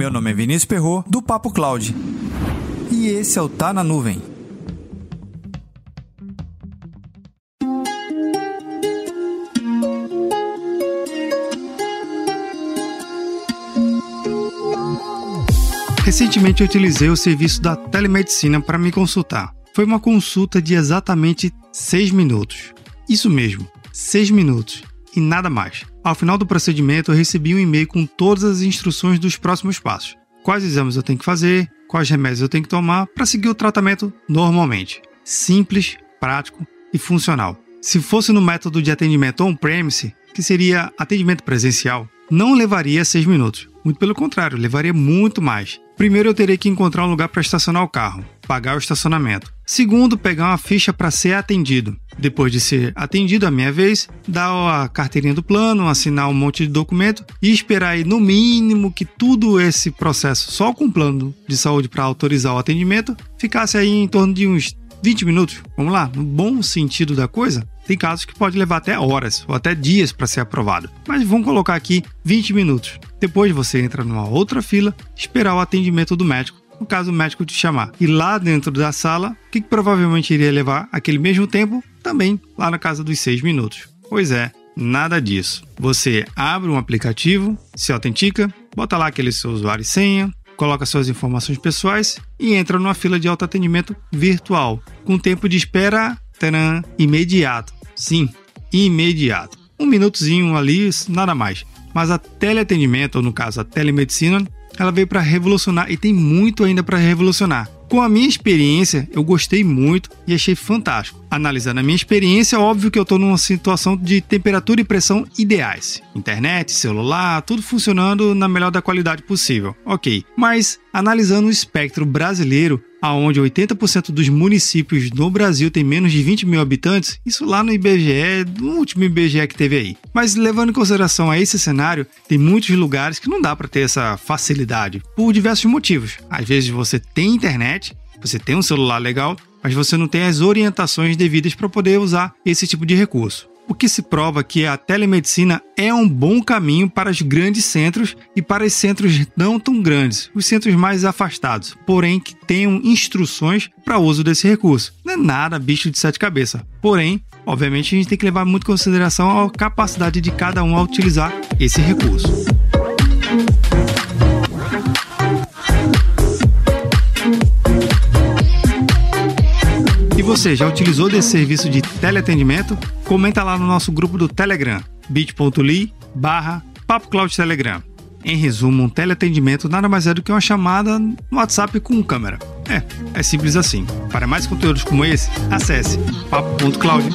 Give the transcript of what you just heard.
Meu nome é Vinícius Perro do Papo Cloud. E esse é o Tá na Nuvem. Recentemente eu utilizei o serviço da telemedicina para me consultar. Foi uma consulta de exatamente 6 minutos. Isso mesmo, 6 minutos e nada mais. Ao final do procedimento, eu recebi um e-mail com todas as instruções dos próximos passos. Quais exames eu tenho que fazer, quais remédios eu tenho que tomar para seguir o tratamento normalmente. Simples, prático e funcional. Se fosse no método de atendimento on-premise, que seria atendimento presencial, não levaria 6 minutos. Muito pelo contrário, levaria muito mais. Primeiro, eu teria que encontrar um lugar para estacionar o carro, pagar o estacionamento. Segundo, pegar uma ficha para ser atendido. Depois de ser atendido a minha vez, dar a carteirinha do plano, assinar um monte de documento e esperar aí no mínimo que tudo esse processo só com o plano de saúde para autorizar o atendimento ficasse aí em torno de uns 20 minutos. Vamos lá, no bom sentido da coisa, tem casos que pode levar até horas ou até dias para ser aprovado. Mas vamos colocar aqui 20 minutos. Depois você entra numa outra fila, esperar o atendimento do médico no caso o médico te chamar. E lá dentro da sala, que provavelmente iria levar aquele mesmo tempo? Também lá na casa dos 6 minutos. Pois é, nada disso. Você abre um aplicativo, se autentica, bota lá aquele seu usuário e senha, coloca suas informações pessoais e entra numa fila de autoatendimento virtual, com tempo de espera taran, imediato. Sim, imediato. Um minutozinho ali, nada mais. Mas a teleatendimento, ou no caso a telemedicina, ela veio para revolucionar e tem muito ainda para revolucionar. Com a minha experiência, eu gostei muito e achei fantástico. Analisando a minha experiência, é óbvio que eu estou numa situação de temperatura e pressão ideais. Internet, celular, tudo funcionando na melhor da qualidade possível. Ok. Mas, analisando o espectro brasileiro, aonde 80% dos municípios no Brasil tem menos de 20 mil habitantes, isso lá no IBGE, no último IBGE que teve aí. Mas levando em consideração a esse cenário, tem muitos lugares que não dá para ter essa facilidade, por diversos motivos. Às vezes você tem internet, você tem um celular legal, mas você não tem as orientações devidas para poder usar esse tipo de recurso o que se prova que a telemedicina é um bom caminho para os grandes centros e para os centros não tão grandes, os centros mais afastados, porém que tenham instruções para uso desse recurso. Não é nada bicho de sete cabeças. Porém, obviamente, a gente tem que levar muito em consideração a capacidade de cada um a utilizar esse recurso. Você já utilizou desse serviço de teleatendimento? Comenta lá no nosso grupo do Telegram, bit.ly barra Telegram. Em resumo, um teleatendimento nada mais é do que uma chamada no WhatsApp com câmera. É, é simples assim. Para mais conteúdos como esse, acesse papo.cloud.